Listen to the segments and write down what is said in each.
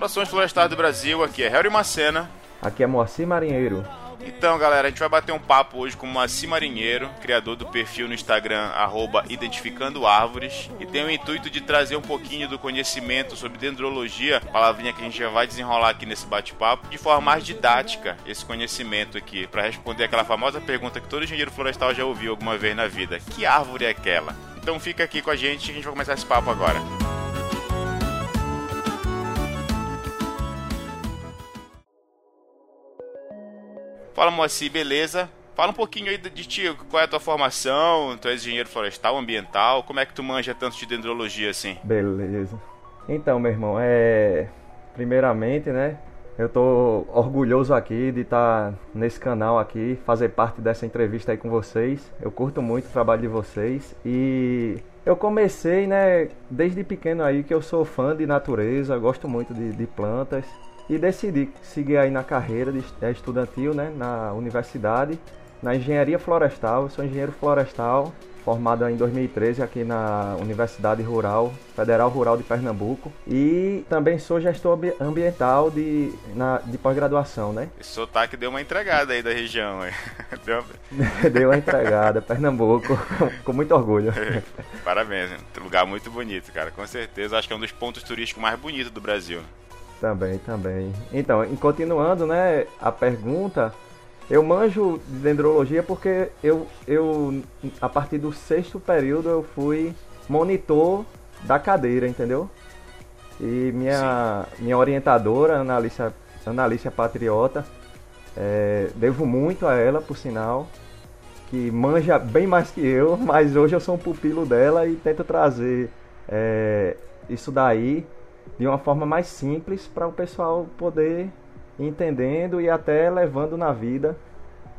Saudações florestais do Brasil, aqui é Harry Macena. Aqui é Moacir Marinheiro. Então, galera, a gente vai bater um papo hoje com o Moacir Marinheiro, criador do perfil no Instagram, arroba Identificando Árvores, e tem o intuito de trazer um pouquinho do conhecimento sobre dendrologia, palavrinha que a gente já vai desenrolar aqui nesse bate-papo, de forma mais didática, esse conhecimento aqui, para responder aquela famosa pergunta que todo engenheiro florestal já ouviu alguma vez na vida: que árvore é aquela? Então fica aqui com a gente a gente vai começar esse papo agora. Fala Moacir, beleza? Fala um pouquinho aí de ti, qual é a tua formação? Tu és engenheiro florestal, ambiental, como é que tu manja tanto de dendrologia assim? Beleza. Então, meu irmão, é. Primeiramente, né? Eu tô orgulhoso aqui de estar tá nesse canal aqui, fazer parte dessa entrevista aí com vocês. Eu curto muito o trabalho de vocês e eu comecei, né, desde pequeno aí que eu sou fã de natureza, gosto muito de, de plantas e decidi seguir aí na carreira de, é, estudantil, né, na universidade, na engenharia florestal. Eu sou engenheiro florestal, formado em 2013 aqui na Universidade Rural, Federal Rural de Pernambuco. E também sou gestor ambiental de, na, de pós-graduação, né? Esse sotaque deu uma entregada aí da região. deu... deu uma entregada, Pernambuco, com muito orgulho. Parabéns, lugar muito bonito, cara, com certeza. Acho que é um dos pontos turísticos mais bonitos do Brasil. Também, também. Então, continuando, né, a pergunta, eu manjo de dendrologia porque eu, eu, a partir do sexto período, eu fui monitor da cadeira, entendeu? E minha, minha orientadora, Analícia, Analícia Patriota, é, devo muito a ela, por sinal, que manja bem mais que eu, mas hoje eu sou um pupilo dela e tento trazer é, isso daí de uma forma mais simples para o pessoal poder ir entendendo e até levando na vida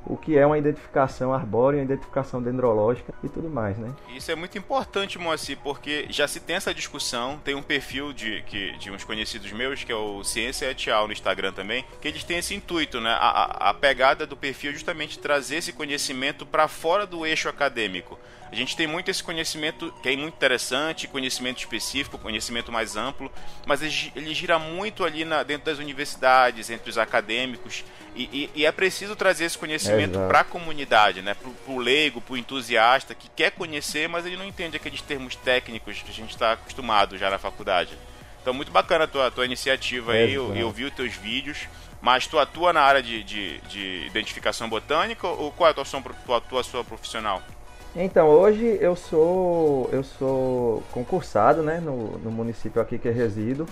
o que é uma identificação arbórea, uma identificação dendrológica e tudo mais, né? Isso é muito importante, Moacir, porque já se tem essa discussão, tem um perfil de, que, de uns conhecidos meus, que é o Ciência Etial no Instagram também, que eles têm esse intuito, né? A, a pegada do perfil é justamente trazer esse conhecimento para fora do eixo acadêmico. A gente tem muito esse conhecimento que é muito interessante, conhecimento específico, conhecimento mais amplo, mas ele, gira muito ali na, dentro das universidades, entre os acadêmicos, e, e, e é preciso trazer esse conhecimento para a comunidade, né? para o leigo, para o entusiasta que quer conhecer, mas ele não entende aqueles termos técnicos que a gente está acostumado já na faculdade. Então, muito bacana a tua, tua iniciativa aí, eu, eu vi os teus vídeos. Mas tu atua na área de, de, de identificação botânica ou qual é a tua, tua atuação profissional? Então, hoje eu sou eu sou concursado, né, no, no município aqui que resido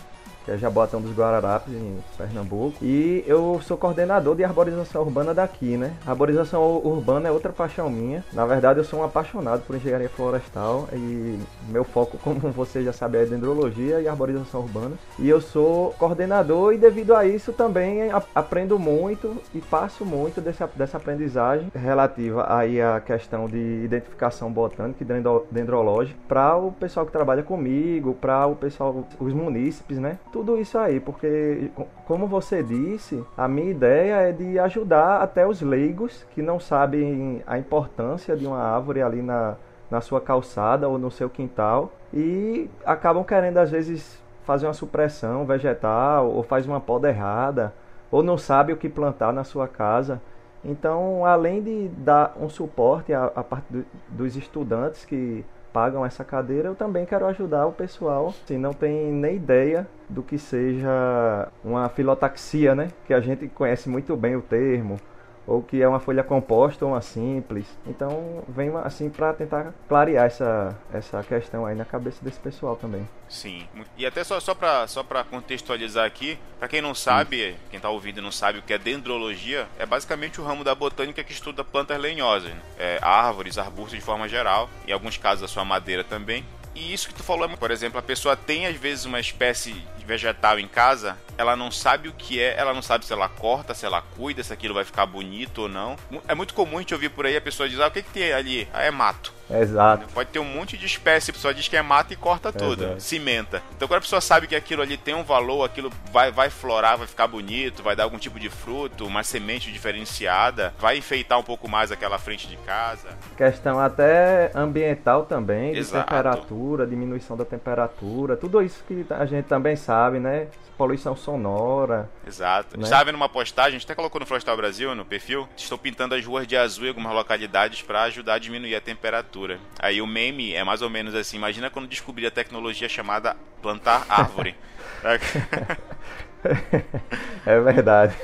que é Jabotão dos Guararapes, em Pernambuco. E eu sou coordenador de arborização urbana daqui, né? arborização urbana é outra paixão minha. Na verdade, eu sou um apaixonado por engenharia florestal e meu foco, como você já sabe, é dendrologia e arborização urbana. E eu sou coordenador e devido a isso também aprendo muito e passo muito dessa, dessa aprendizagem relativa aí à questão de identificação botânica e dendrológica para o pessoal que trabalha comigo, para o pessoal, os munícipes, né? Tudo isso aí, porque, como você disse, a minha ideia é de ajudar até os leigos que não sabem a importância de uma árvore ali na, na sua calçada ou no seu quintal e acabam querendo, às vezes, fazer uma supressão vegetal ou faz uma poda errada ou não sabe o que plantar na sua casa. Então, além de dar um suporte a, a parte do, dos estudantes que pagam essa cadeira, eu também quero ajudar o pessoal que não tem nem ideia do que seja uma filotaxia, né? Que a gente conhece muito bem o termo, ou que é uma folha composta ou uma simples. Então, vem assim para tentar clarear essa, essa questão aí na cabeça desse pessoal também. Sim. E até só, só para só contextualizar aqui, para quem não sabe, Sim. quem está ouvindo não sabe o que é dendrologia, é basicamente o ramo da botânica que estuda plantas lenhosas, né? é, árvores, arbustos de forma geral, em alguns casos a sua madeira também. E isso que tu falou, por exemplo, a pessoa tem às vezes uma espécie vegetal em casa ela não sabe o que é, ela não sabe se ela corta, se ela cuida, se aquilo vai ficar bonito ou não. É muito comum a gente ouvir por aí a pessoa dizer, ah, o que, que tem ali? Ah, é mato. Exato. Pode ter um monte de espécie, a pessoa diz que é mato e corta tudo, Exato. cimenta. Então quando a pessoa sabe que aquilo ali tem um valor, aquilo vai, vai florar, vai ficar bonito, vai dar algum tipo de fruto, uma semente diferenciada, vai enfeitar um pouco mais aquela frente de casa. Questão até ambiental também, Exato. de temperatura, diminuição da temperatura, tudo isso que a gente também sabe sabe, né? Poluição sonora. Exato. Né? Estava vendo uma postagem, a gente até colocou no Florestal Brasil, no perfil. Estou pintando as ruas de azul em algumas localidades para ajudar a diminuir a temperatura. Aí o meme é mais ou menos assim: imagina quando descobrir a tecnologia chamada plantar árvore. é verdade.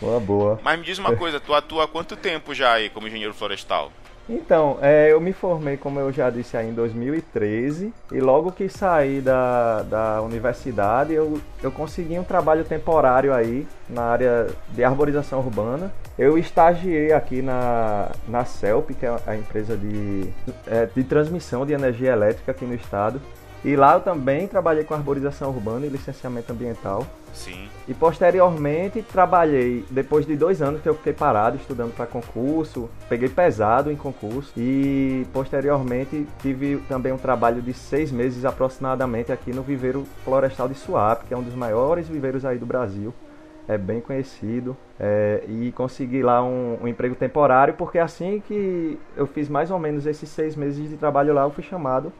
Uma boa. Mas me diz uma coisa, tu atua há quanto tempo já aí como engenheiro florestal? Então, é, eu me formei, como eu já disse, aí em 2013 e logo que saí da, da universidade eu, eu consegui um trabalho temporário aí na área de arborização urbana. Eu estagiei aqui na, na CELP, que é a empresa de, é, de transmissão de energia elétrica aqui no estado. E lá eu também trabalhei com arborização urbana e licenciamento ambiental. Sim. E posteriormente trabalhei, depois de dois anos que eu fiquei parado estudando para concurso, peguei pesado em concurso e posteriormente tive também um trabalho de seis meses aproximadamente aqui no viveiro florestal de Suape, que é um dos maiores viveiros aí do Brasil. É bem conhecido é, e consegui lá um, um emprego temporário porque assim que eu fiz mais ou menos esses seis meses de trabalho lá, eu fui chamado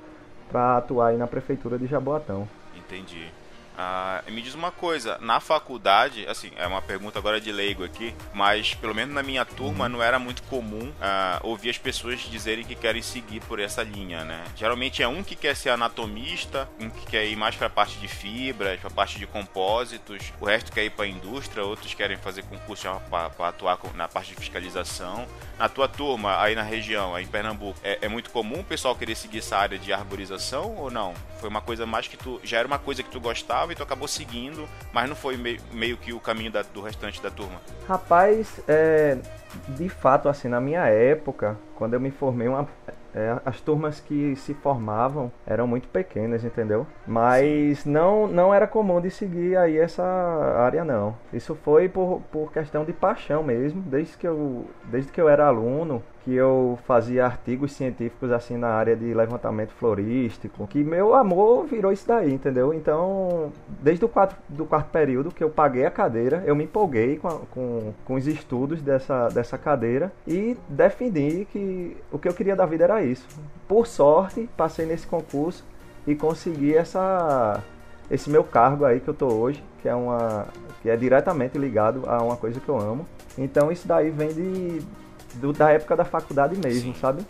para atuar aí na prefeitura de Jaboatão. Entendi. Ah, me diz uma coisa, na faculdade, assim, é uma pergunta agora de leigo aqui, mas pelo menos na minha turma uhum. não era muito comum ah, ouvir as pessoas dizerem que querem seguir por essa linha, né? Geralmente é um que quer ser anatomista, um que quer ir mais para a parte de fibras, para a parte de compósitos, o resto quer ir para a indústria, outros querem fazer concurso para atuar na parte de fiscalização. Na tua turma, aí na região, aí em Pernambuco, é, é muito comum o pessoal querer seguir essa área de arborização ou não? Foi uma coisa mais que tu. Já era uma coisa que tu gostava e tu acabou seguindo, mas não foi meio, meio que o caminho da, do restante da turma? Rapaz, é, de fato, assim, na minha época, quando eu me formei, uma, é, as turmas que se formavam eram muito pequenas, entendeu? Mas não, não era comum de seguir aí essa área não. Isso foi por, por questão de paixão mesmo, desde que eu, desde que eu era aluno, que eu fazia artigos científicos assim na área de levantamento florístico, que meu amor virou isso daí, entendeu? Então, desde o quarto, do quarto período que eu paguei a cadeira, eu me empolguei com, a, com, com os estudos dessa, dessa cadeira e defini que o que eu queria da vida era isso. Por sorte, passei nesse concurso e consegui essa esse meu cargo aí que eu tô hoje, que é uma que é diretamente ligado a uma coisa que eu amo. Então isso daí vem de do, da época da faculdade mesmo, Sim. sabe?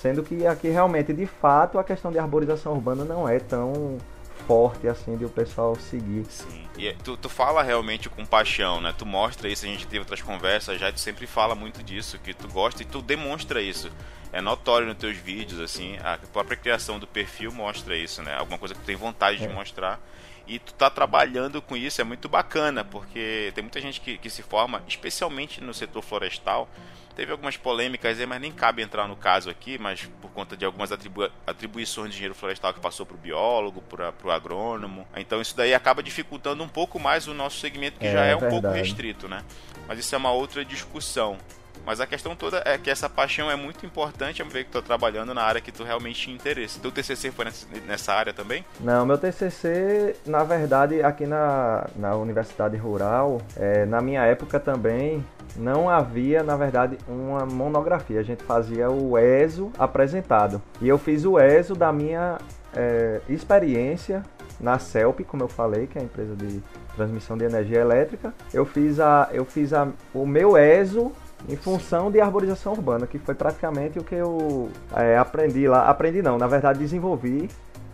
Sendo que aqui realmente, de fato, a questão de arborização urbana não é tão forte assim de o pessoal seguir. Sim. E é, tu, tu fala realmente com paixão, né? Tu mostra isso, a gente teve outras conversas já, tu sempre fala muito disso, que tu gosta e tu demonstra isso. É notório nos teus vídeos, assim, a própria criação do perfil mostra isso, né? Alguma coisa que tu tem vontade é. de mostrar e tu tá trabalhando com isso, é muito bacana, porque tem muita gente que, que se forma, especialmente no setor florestal, Teve algumas polêmicas aí, mas nem cabe entrar no caso aqui, mas por conta de algumas atribu atribuições de engenheiro florestal que passou para o biólogo, para o agrônomo. Então isso daí acaba dificultando um pouco mais o nosso segmento, que é, já é, é um verdade. pouco restrito, né? Mas isso é uma outra discussão. Mas a questão toda é que essa paixão é muito importante, é ver que tu tá trabalhando na área que tu realmente tinha interesse. Teu TCC foi nessa área também? Não, meu TCC, na verdade, aqui na, na Universidade Rural, é, na minha época também, não havia, na verdade, uma monografia. A gente fazia o ESO apresentado. E eu fiz o ESO da minha é, experiência na CELP, como eu falei, que é a empresa de transmissão de energia elétrica. Eu fiz, a, eu fiz a, o meu ESO em função de arborização urbana, que foi praticamente o que eu é, aprendi lá. Aprendi não, na verdade desenvolvi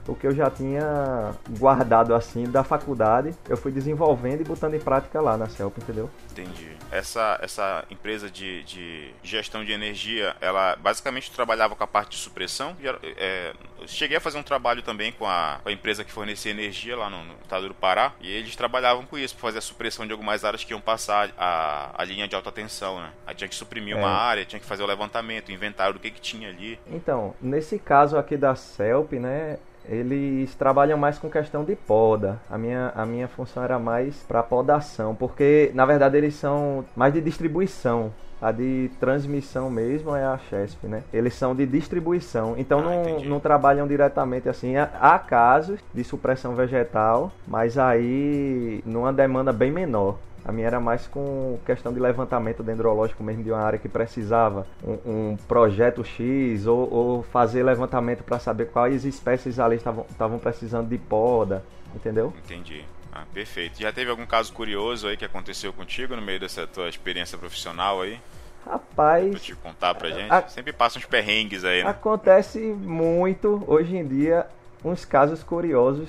o que eu já tinha guardado assim da faculdade, eu fui desenvolvendo e botando em prática lá na CELP, entendeu? Entendi. Essa, essa empresa de, de gestão de energia, ela basicamente trabalhava com a parte de supressão. É, cheguei a fazer um trabalho também com a, com a empresa que fornecia energia lá no, no, estado do Pará, e eles trabalhavam com isso, para fazer a supressão de algumas áreas que iam passar a, a linha de alta tensão, né? Aí tinha que suprimir é. uma área, tinha que fazer o levantamento, o inventário do que, que tinha ali. Então, nesse caso aqui da CELP, né, eles trabalham mais com questão de poda. A minha, a minha função era mais para podação, porque na verdade eles são mais de distribuição. A de transmissão mesmo é a Chesp, né? Eles são de distribuição, então ah, não, não trabalham diretamente assim. Há casos de supressão vegetal, mas aí numa demanda bem menor. A minha era mais com questão de levantamento dendrológico mesmo de uma área que precisava um, um projeto X ou, ou fazer levantamento para saber quais espécies ali estavam precisando de poda, entendeu? Entendi. Ah, perfeito. Já teve algum caso curioso aí que aconteceu contigo no meio dessa tua experiência profissional aí? Rapaz. Pra te contar pra gente? A... Sempre passa uns perrengues aí, né? Acontece muito hoje em dia uns casos curiosos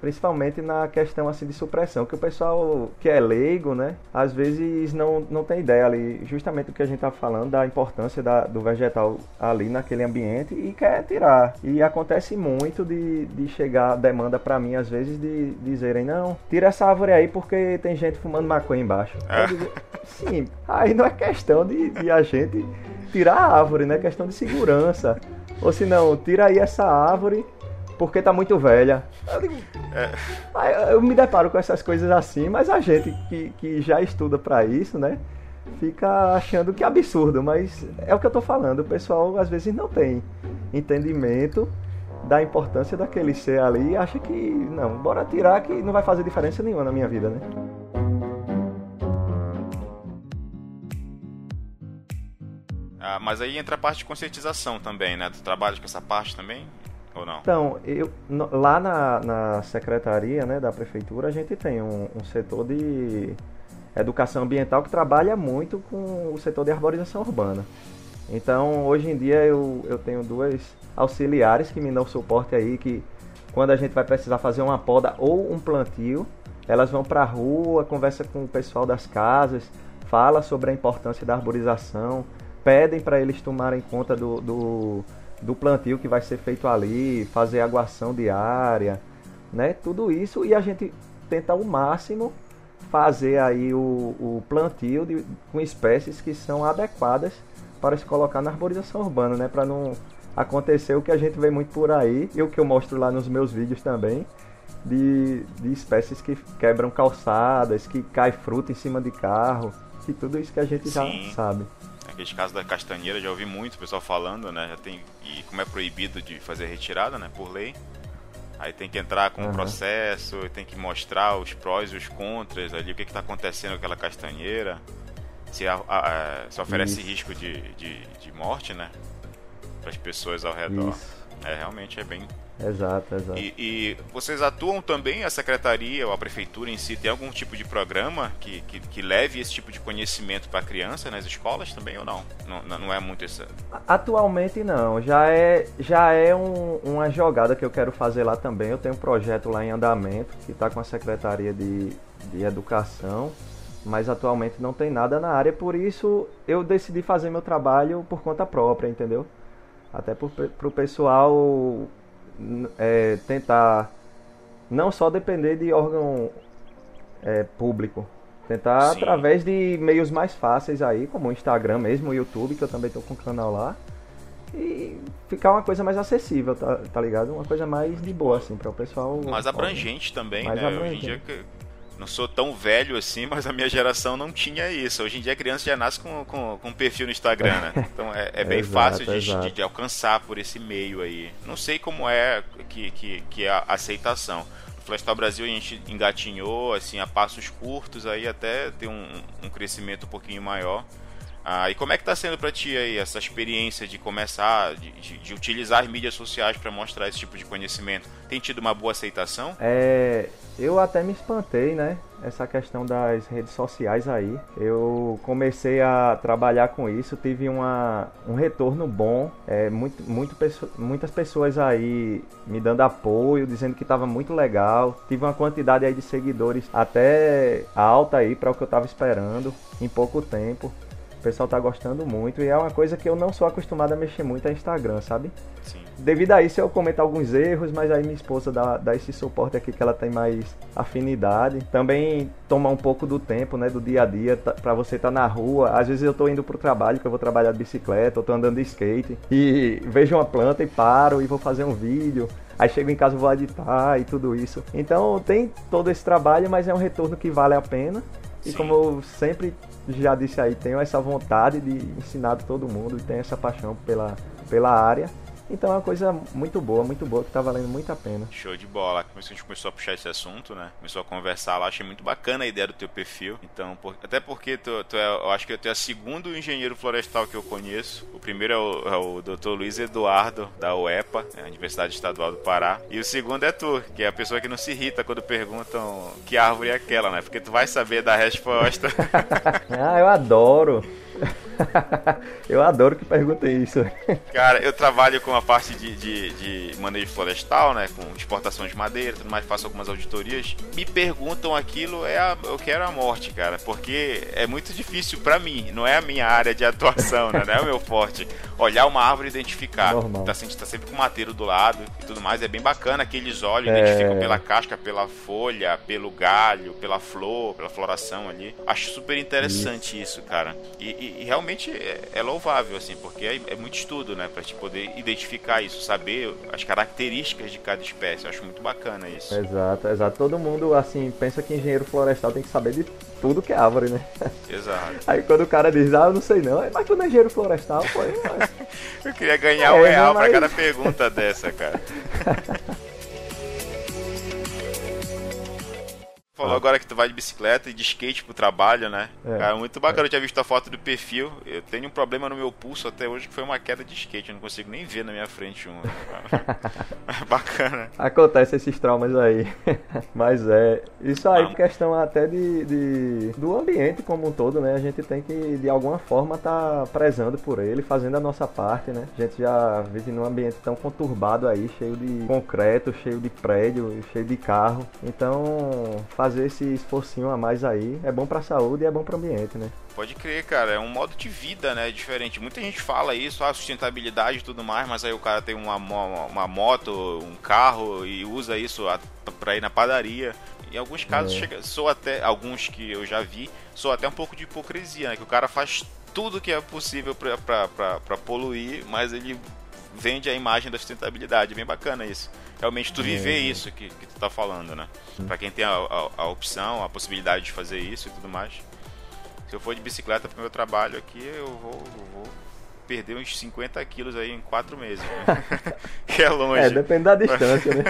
principalmente na questão assim de supressão, que o pessoal que é leigo, né, às vezes não, não tem ideia ali, justamente o que a gente tá falando da importância da, do vegetal ali naquele ambiente e quer tirar. E acontece muito de, de chegar demanda para mim às vezes de, de dizerem, não, tira essa árvore aí porque tem gente fumando maconha embaixo. É. Digo, Sim, aí não é questão de, de a gente tirar a árvore, né? É questão de segurança. Ou se não, tira aí essa árvore porque tá muito velha. Eu, digo, é. eu me deparo com essas coisas assim, mas a gente que, que já estuda para isso, né? Fica achando que é absurdo, mas é o que eu tô falando. O pessoal às vezes não tem entendimento da importância daquele ser ali e acha que, não, bora tirar que não vai fazer diferença nenhuma na minha vida, né? Ah, mas aí entra a parte de conscientização também, né? Tu trabalhas com essa parte também? Ou não? Então, eu, lá na, na secretaria né, da prefeitura, a gente tem um, um setor de educação ambiental que trabalha muito com o setor de arborização urbana. Então, hoje em dia, eu, eu tenho duas auxiliares que me dão suporte aí, que quando a gente vai precisar fazer uma poda ou um plantio, elas vão para a rua, conversa com o pessoal das casas, fala sobre a importância da arborização, pedem para eles tomarem conta do, do do plantio que vai ser feito ali, fazer aguação diária, né? Tudo isso e a gente tenta ao máximo fazer aí o, o plantio de, com espécies que são adequadas para se colocar na arborização urbana, né? Para não acontecer o que a gente vê muito por aí e o que eu mostro lá nos meus vídeos também, de, de espécies que quebram calçadas, que cai fruta em cima de carro, e tudo isso que a gente Sim. já sabe. Aqueles casos da castanheira, já ouvi muito o pessoal falando, né? Já tem, e como é proibido de fazer retirada, né? Por lei. Aí tem que entrar com o uhum. processo, tem que mostrar os prós e os contras ali, o que está acontecendo com aquela castanheira. Se, a, a, se oferece Isso. risco de, de, de morte, né? Para as pessoas ao redor. Isso. É, realmente é bem, Exato, exato. E, e, vocês atuam também, a secretaria ou a prefeitura em si, tem algum tipo de programa que, que, que leve esse tipo de conhecimento para a criança nas escolas também ou não? Não, não é muito essa. Atualmente não, já é, já é um, uma jogada que eu quero fazer lá também. Eu tenho um projeto lá em andamento que está com a Secretaria de, de Educação, mas atualmente não tem nada na área, por isso eu decidi fazer meu trabalho por conta própria, entendeu? Até para o pessoal é, tentar não só depender de órgão é, público, tentar Sim. através de meios mais fáceis aí, como o Instagram mesmo, o YouTube, que eu também estou com o canal lá, e ficar uma coisa mais acessível, tá, tá ligado? Uma coisa mais de boa, assim, para o pessoal. Mais abrangente também, mais né? Abrangente. Hoje em dia não sou tão velho assim, mas a minha geração não tinha isso. Hoje em dia a criança já nasce com, com, com um perfil no Instagram, né? Então é, é bem exato, fácil de, de, de, alcançar por esse meio aí. Não sei como é que, que, que é a aceitação. No Flashtal Brasil a gente engatinhou assim a passos curtos aí até ter um, um crescimento um pouquinho maior. Ah, e como é que está sendo para ti aí essa experiência de começar, de, de, de utilizar mídias sociais para mostrar esse tipo de conhecimento? Tem tido uma boa aceitação? É, eu até me espantei, né? Essa questão das redes sociais aí. Eu comecei a trabalhar com isso, tive uma, um retorno bom. É, muito, muito, muitas pessoas aí me dando apoio, dizendo que estava muito legal. Tive uma quantidade aí de seguidores até alta aí para o que eu estava esperando em pouco tempo pessoal tá gostando muito e é uma coisa que eu não sou acostumado a mexer muito é Instagram, sabe? Sim. Devido a isso eu comento alguns erros, mas aí minha esposa dá, dá esse suporte aqui que ela tem mais afinidade. Também toma um pouco do tempo, né, do dia a dia, tá, para você estar tá na rua. Às vezes eu tô indo pro trabalho, que eu vou trabalhar de bicicleta, eu tô andando de skate e vejo uma planta e paro e vou fazer um vídeo. Aí chego em casa vou editar e tudo isso. Então tem todo esse trabalho, mas é um retorno que vale a pena. E Sim. como eu sempre já disse aí, tenho essa vontade de ensinar todo mundo, tenho essa paixão pela, pela área. Então é uma coisa muito boa, muito boa, que tá valendo muito a pena. Show de bola. isso a gente começou a puxar esse assunto, né? Começou a conversar lá, achei muito bacana a ideia do teu perfil. Então, por, até porque tu, tu é, eu acho que tu é o segundo engenheiro florestal que eu conheço. O primeiro é o, é o Dr. Luiz Eduardo, da UEPA, né, Universidade Estadual do Pará. E o segundo é tu, que é a pessoa que não se irrita quando perguntam que árvore é aquela, né? Porque tu vai saber da resposta. ah, eu adoro. eu adoro que perguntem isso. Cara, eu trabalho com a parte de, de, de, manejo florestal, né? Com exportação de madeira, tudo mais, faço algumas auditorias. Me perguntam aquilo, é a, eu quero a morte, cara. Porque é muito difícil para mim, não é a minha área de atuação, né? Não é o meu forte. Olhar uma árvore e identificar. Normal. Tá, tá sempre com o mateiro do lado e tudo mais. É bem bacana que eles olham, é... identificam pela casca, pela folha, pelo galho, pela flor, pela floração ali. Acho super interessante isso, isso cara. E, e, e realmente é, é, louvável, assim, porque é, é, muito estudo, né? Pra te poder identificar isso, saber as características de cada espécie. Eu acho muito bacana isso. Exato, exato. Todo mundo, assim, pensa que engenheiro florestal tem que saber de tudo que é árvore, né? Exato. Aí quando o cara diz, ah, eu não sei não, mas tu não é engenheiro florestal, pô. eu queria ganhar é, um real mas... pra cada pergunta dessa, cara. Falou ah. agora que tu vai de bicicleta e de skate pro trabalho, né? É. Cara, muito bacana. É. Eu tinha visto a foto do perfil. Eu tenho um problema no meu pulso até hoje que foi uma queda de skate. Eu não consigo nem ver na minha frente um. bacana. Acontece esses traumas aí. Mas é. Isso aí, ah. questão até de, de, do ambiente como um todo, né? A gente tem que, de alguma forma, tá prezando por ele, fazendo a nossa parte, né? A gente já vive num ambiente tão conturbado aí, cheio de concreto, cheio de prédio, cheio de carro. Então, fazer esse esforcinho a mais aí é bom pra saúde e é bom pro ambiente, né? Pode crer, cara. É um modo de vida, né? Diferente. Muita gente fala isso, a ah, sustentabilidade e tudo mais, mas aí o cara tem uma, uma, uma moto, um carro e usa isso pra ir na padaria. Em alguns casos, é. chega, sou até, alguns que eu já vi, sou até um pouco de hipocrisia, né? Que o cara faz tudo que é possível pra poluir, mas ele vende a imagem da sustentabilidade. É bem bacana isso realmente tu viver é. isso que, que tu tá falando, né? Para quem tem a, a, a, opção, a possibilidade de fazer isso e tudo mais. Se eu for de bicicleta pro meu trabalho aqui, eu vou, eu vou perder uns 50 quilos aí em 4 meses. Né? que é longe. É, depende da distância, né?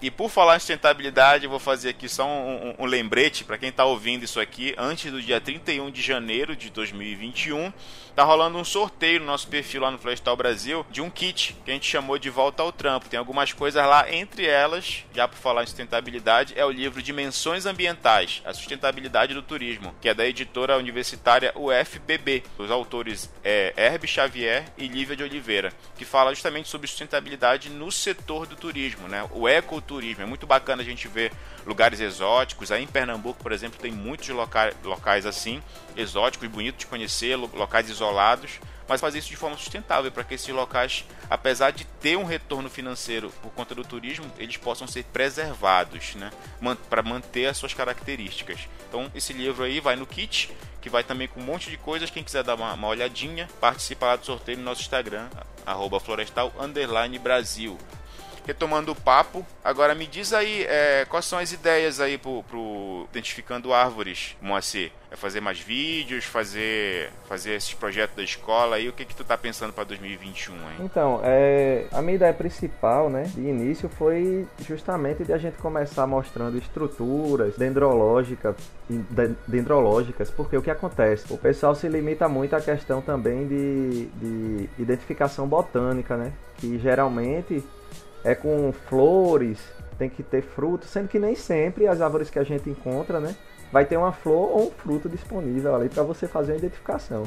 E por falar em sustentabilidade, eu vou fazer aqui só um, um, um lembrete para quem está ouvindo isso aqui. Antes do dia 31 de janeiro de 2021, tá rolando um sorteio no nosso perfil lá no Florestal Brasil de um kit que a gente chamou de Volta ao Trampo. Tem algumas coisas lá, entre elas, já por falar em sustentabilidade, é o livro Dimensões Ambientais, a sustentabilidade do turismo, que é da editora universitária UFPB. Os autores é Herb Xavier e Lívia de Oliveira, que fala justamente sobre sustentabilidade no setor do turismo, né? O ecoturismo turismo. É muito bacana a gente ver lugares exóticos. Aí em Pernambuco, por exemplo, tem muitos locais, locais assim, exóticos, bonitos de conhecer, locais isolados, mas fazer isso de forma sustentável para que esses locais, apesar de ter um retorno financeiro por conta do turismo, eles possam ser preservados, né, para manter as suas características. Então esse livro aí vai no kit, que vai também com um monte de coisas. Quem quiser dar uma, uma olhadinha, participa lá do sorteio no nosso Instagram, arroba florestal Brasil retomando o papo, agora me diz aí é, quais são as ideias aí pro, pro Identificando Árvores, Moacir? É fazer mais vídeos, fazer fazer esses projetos da escola aí, o que que tu tá pensando para 2021 aí? Então, é, a minha ideia principal, né, de início foi justamente de a gente começar mostrando estruturas dendrológicas, dendrológicas, porque o que acontece? O pessoal se limita muito à questão também de, de identificação botânica, né, que geralmente é com flores, tem que ter frutos, sendo que nem sempre as árvores que a gente encontra, né, vai ter uma flor ou um fruto disponível ali para você fazer a identificação.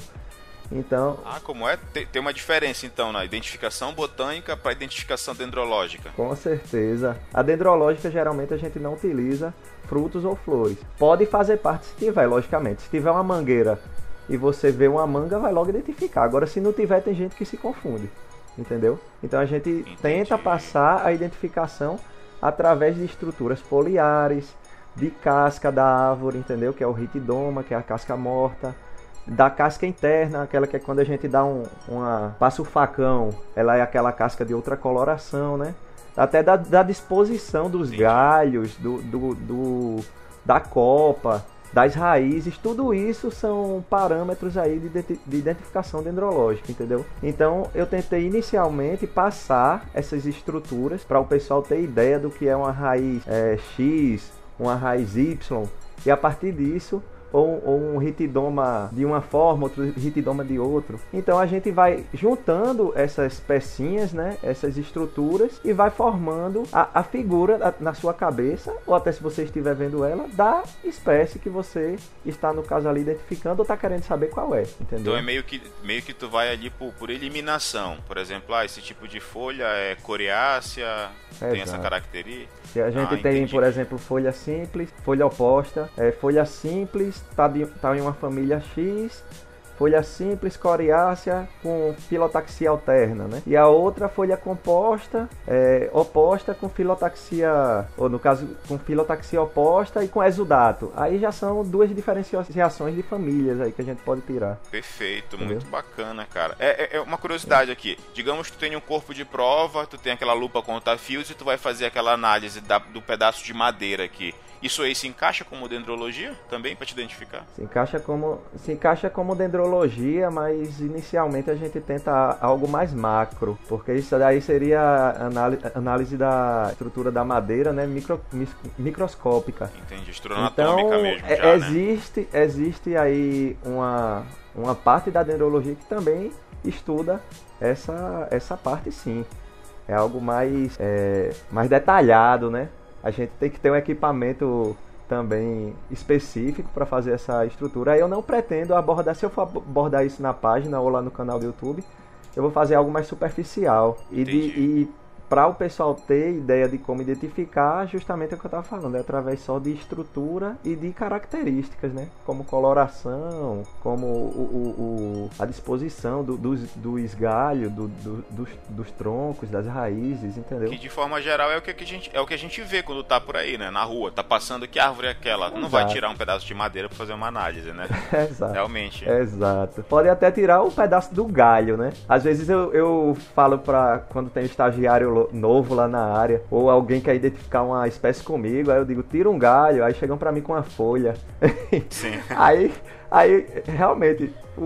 Então. Ah, como é? Tem uma diferença então na identificação botânica para identificação dendrológica. Com certeza. A dendrológica geralmente a gente não utiliza frutos ou flores. Pode fazer parte se tiver, logicamente. Se tiver uma mangueira e você vê uma manga, vai logo identificar. Agora, se não tiver, tem gente que se confunde entendeu? Então a gente Entendi. tenta passar a identificação através de estruturas foliares, de casca da árvore, entendeu? Que é o ritidoma, que é a casca morta, da casca interna, aquela que é quando a gente dá um, uma passa o facão, ela é aquela casca de outra coloração, né? Até da, da disposição dos Entendi. galhos, do, do, do, da copa. Das raízes, tudo isso são parâmetros aí de, de identificação dendrológica, entendeu? Então eu tentei inicialmente passar essas estruturas para o pessoal ter ideia do que é uma raiz é, X, uma raiz Y, e a partir disso ou, ou um ritidoma de uma forma, outro ritidoma de outro. Então a gente vai juntando essas pecinhas, né, essas estruturas e vai formando a, a figura na sua cabeça, ou até se você estiver vendo ela, da espécie que você está no caso ali identificando ou está querendo saber qual é, entendeu? Então é meio que, meio que tu vai ali por, por eliminação. Por exemplo, ah, esse tipo de folha é coriácea, tem essa característica. Se a gente ah, tem, entendi. por exemplo, folha simples, folha oposta, é, folha simples está tá em uma família X, folha simples coriácea com filotaxia alterna, né? E a outra folha composta, é, oposta com filotaxia, ou no caso com filotaxia oposta e com exudato. Aí já são duas diferenciações de famílias aí que a gente pode tirar. Perfeito, Entendeu? muito bacana, cara. É, é, é, uma curiosidade aqui. Digamos que tu tem um corpo de prova, tu tem aquela lupa conta fios e tu vai fazer aquela análise da, do pedaço de madeira aqui. Isso aí se encaixa como dendrologia também para te identificar? Se encaixa como se encaixa como dendrologia, mas inicialmente a gente tenta algo mais macro, porque isso daí seria análise, análise da estrutura da madeira, né, micro, microscópica. Entendi, estrutura então, anatômica mesmo. Já, existe, né? existe aí uma uma parte da dendrologia que também estuda essa essa parte sim. É algo mais é, mais detalhado, né? A gente tem que ter um equipamento também específico para fazer essa estrutura. Aí eu não pretendo abordar, se eu for abordar isso na página ou lá no canal do YouTube, eu vou fazer algo mais superficial. E, de, e para o pessoal ter ideia de como identificar, justamente o que eu estava falando, é através só de estrutura e de características, né? Como coloração, como o, o, o a disposição do, do, do esgalho, do, do, dos, dos, troncos, das raízes, entendeu? Que de forma geral é o que a gente, é o que a gente vê quando tá por aí, né? Na rua, tá passando que árvore é aquela. Exato. Não vai tirar um pedaço de madeira para fazer uma análise, né? Exato. Realmente. Exato. Pode até tirar o um pedaço do galho, né? Às vezes eu, eu falo para quando tem estagiário novo lá na área, ou alguém quer identificar uma espécie comigo, aí eu digo, tira um galho, aí chegam para mim com uma folha. Sim. aí, aí, realmente, o,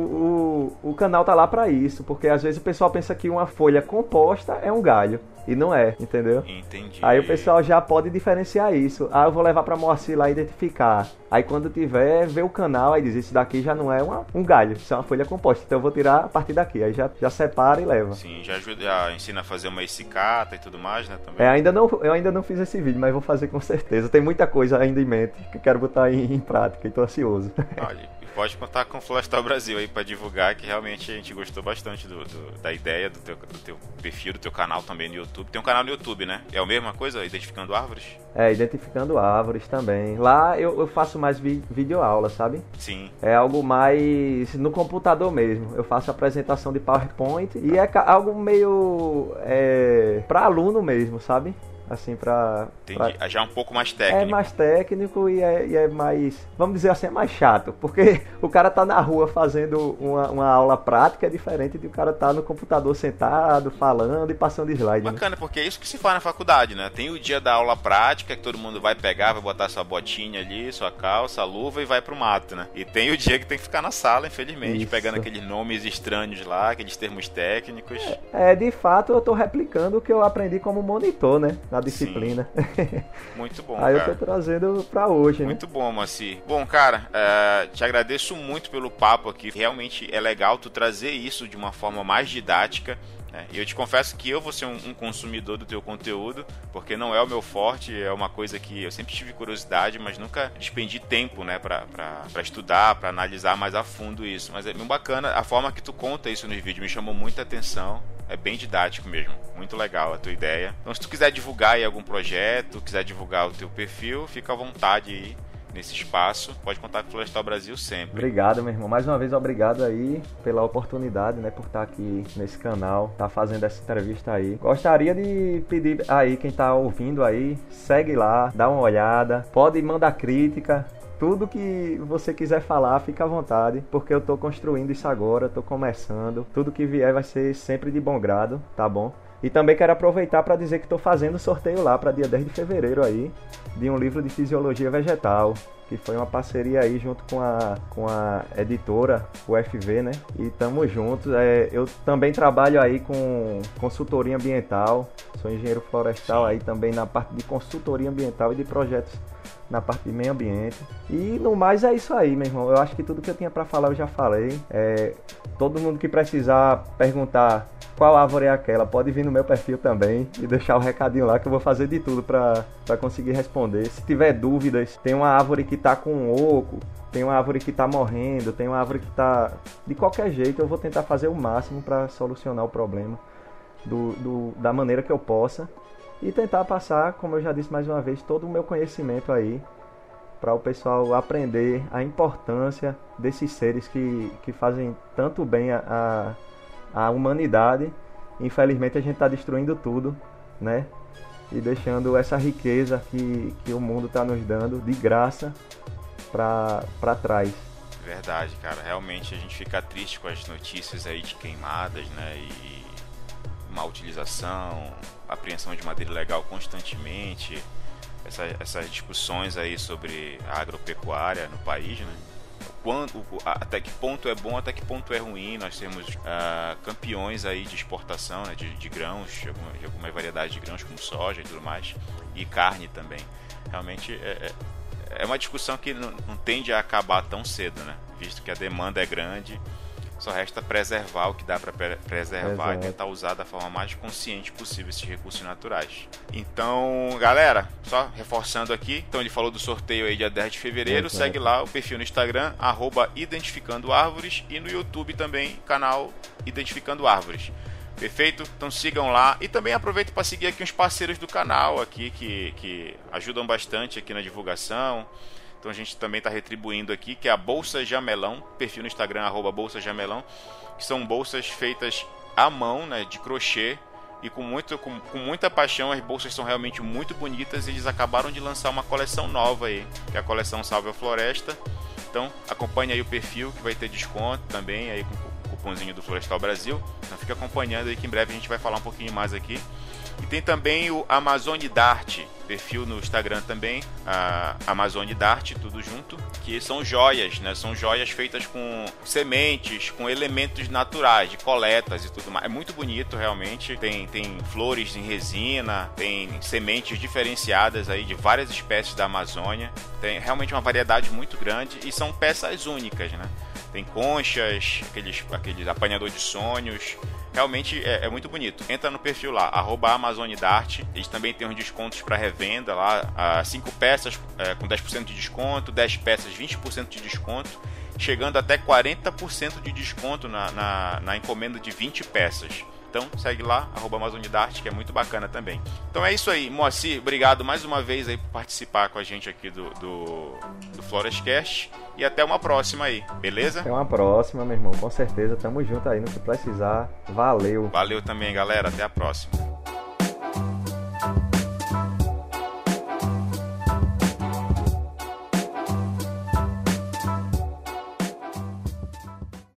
o, o canal tá lá para isso, porque às vezes o pessoal pensa que uma folha composta é um galho. E não é, entendeu? Entendi. Aí o pessoal já pode diferenciar isso. Ah, eu vou levar pra Moacir lá identificar. Aí quando tiver, vê o canal, aí diz, isso daqui já não é uma, um galho, isso é uma folha composta. Então eu vou tirar a partir daqui. Aí já, já separa e leva. Sim, já ajuda, já ensina a fazer uma escicata e tudo mais, né? Também. É, ainda não, eu ainda não fiz esse vídeo, mas vou fazer com certeza. Tem muita coisa ainda em mente que eu quero botar em, em prática e tô ansioso. Olha pode contar com o Florestal Brasil aí para divulgar, que realmente a gente gostou bastante do, do, da ideia do teu, do teu perfil, do teu canal também no YouTube. Tem um canal no YouTube, né? É a mesma coisa, Identificando Árvores? É, Identificando Árvores também. Lá eu, eu faço mais vi, videoaula, sabe? Sim. É algo mais no computador mesmo. Eu faço apresentação de PowerPoint e é algo meio é, para aluno mesmo, sabe? Assim, pra, Entendi. pra... Já é um pouco mais técnico. É mais técnico e é, e é, mais, vamos dizer assim, é mais chato, porque o cara tá na rua fazendo uma, uma aula prática é diferente de o cara tá no computador sentado, falando e passando slide. Né? Bacana, né? porque é isso que se faz na faculdade, né? Tem o dia da aula prática, que todo mundo vai pegar, vai botar sua botinha ali, sua calça, luva e vai pro mato, né? E tem o dia que tem que ficar na sala, infelizmente, isso. pegando aqueles nomes estranhos lá, aqueles termos técnicos. É, é, de fato, eu tô replicando o que eu aprendi como monitor, né? Na disciplina. Muito bom, Aí cara. eu tô trazendo pra hoje, Muito né? bom, Maci. Bom, cara, uh, te agradeço muito pelo papo aqui. Realmente é legal tu trazer isso de uma forma mais didática. Né? E eu te confesso que eu vou ser um, um, consumidor do teu conteúdo, porque não é o meu forte, é uma coisa que eu sempre tive curiosidade, mas nunca despendi tempo né, para estudar, para analisar mais a fundo isso. Mas é bem bacana a forma que tu conta isso nos vídeos, me chamou muita atenção. É bem didático mesmo. Muito legal a tua ideia. Então, se tu quiser divulgar aí algum projeto, quiser divulgar o teu perfil, fica à vontade aí nesse espaço. Pode contar com o Florestal Brasil sempre. Obrigado, meu irmão. Mais uma vez, obrigado aí pela oportunidade, né, por estar aqui nesse canal, tá fazendo essa entrevista aí. Gostaria de pedir aí, quem está ouvindo aí, segue lá, dá uma olhada, pode mandar crítica, tudo que você quiser falar, fica à vontade, porque eu tô construindo isso agora, tô começando. Tudo que vier vai ser sempre de bom grado, tá bom? E também quero aproveitar para dizer que estou fazendo sorteio lá para dia 10 de fevereiro aí, de um livro de fisiologia vegetal, que foi uma parceria aí junto com a, com a editora UFV, né? E tamo juntos. É, eu também trabalho aí com consultoria ambiental, sou engenheiro florestal aí também na parte de consultoria ambiental e de projetos na parte de meio ambiente. E no mais é isso aí, meu irmão. Eu acho que tudo que eu tinha para falar eu já falei. É, todo mundo que precisar perguntar qual árvore é aquela, pode vir no meu perfil também e deixar o recadinho lá que eu vou fazer de tudo para conseguir responder. Se tiver dúvidas, tem uma árvore que tá com um oco, tem uma árvore que tá morrendo, tem uma árvore que tá. De qualquer jeito, eu vou tentar fazer o máximo para solucionar o problema do, do, da maneira que eu possa e tentar passar, como eu já disse mais uma vez, todo o meu conhecimento aí para o pessoal aprender a importância desses seres que, que fazem tanto bem a, a, a humanidade. Infelizmente a gente está destruindo tudo, né? E deixando essa riqueza que, que o mundo está nos dando de graça para trás. Verdade, cara. Realmente a gente fica triste com as notícias aí de queimadas, né? E má utilização, apreensão de madeira ilegal constantemente, essa, essas discussões aí sobre a agropecuária no país, né? Quando, até que ponto é bom, até que ponto é ruim nós temos uh, campeões aí de exportação né, de, de grãos, de alguma, de alguma, variedade de grãos como soja e tudo mais, e carne também. Realmente é, é, é uma discussão que não, não tende a acabar tão cedo, né? Visto que a demanda é grande só resta preservar o que dá para preservar Exato. e tentar usar da forma mais consciente possível esses recursos naturais. Então, galera, só reforçando aqui, então ele falou do sorteio aí dia 10 de fevereiro, Exato. segue lá o perfil no Instagram, arroba Identificando Árvores e no YouTube também, canal Identificando Árvores. Perfeito? Então sigam lá e também aproveito para seguir aqui uns parceiros do canal aqui que, que ajudam bastante aqui na divulgação. Então a gente também está retribuindo aqui, que é a Bolsa Jamelão, perfil no Instagram, arroba Bolsa Jamelão, que são bolsas feitas à mão, né, de crochê, e com, muito, com, com, muita paixão, as bolsas são realmente muito bonitas e eles acabaram de lançar uma coleção nova aí, que é a coleção Salve a Floresta. Então acompanhe aí o perfil que vai ter desconto também aí com o cupomzinho do Florestal Brasil. Então fique acompanhando aí que em breve a gente vai falar um pouquinho mais aqui e tem também o Amazone Dart, perfil no Instagram também, a Amazone Dart, tudo junto, que são joias, né? São joias feitas com sementes, com elementos naturais, de coletas e tudo mais. É muito bonito, realmente. Tem, tem flores em resina, tem sementes diferenciadas aí de várias espécies da Amazônia. Tem realmente uma variedade muito grande e são peças únicas, né? Tem conchas, aqueles, aqueles apanhador de sonhos, realmente é, é, muito bonito. Entra no perfil lá, arroba Amazonidart. Eles também têm uns descontos para revenda lá. 5 peças é, com 10% de desconto, 10 peças 20% de desconto, chegando até 40% de desconto na, na, na encomenda de 20 peças. Então segue lá, arroba Amazonidarte, que é muito bacana também. Então é isso aí, Moacir, obrigado mais uma vez aí por participar com a gente aqui do, do, do Florescast. E até uma próxima aí, beleza? Até uma próxima, meu irmão, com certeza. Tamo junto aí no que precisar. Valeu. Valeu também, galera. Até a próxima.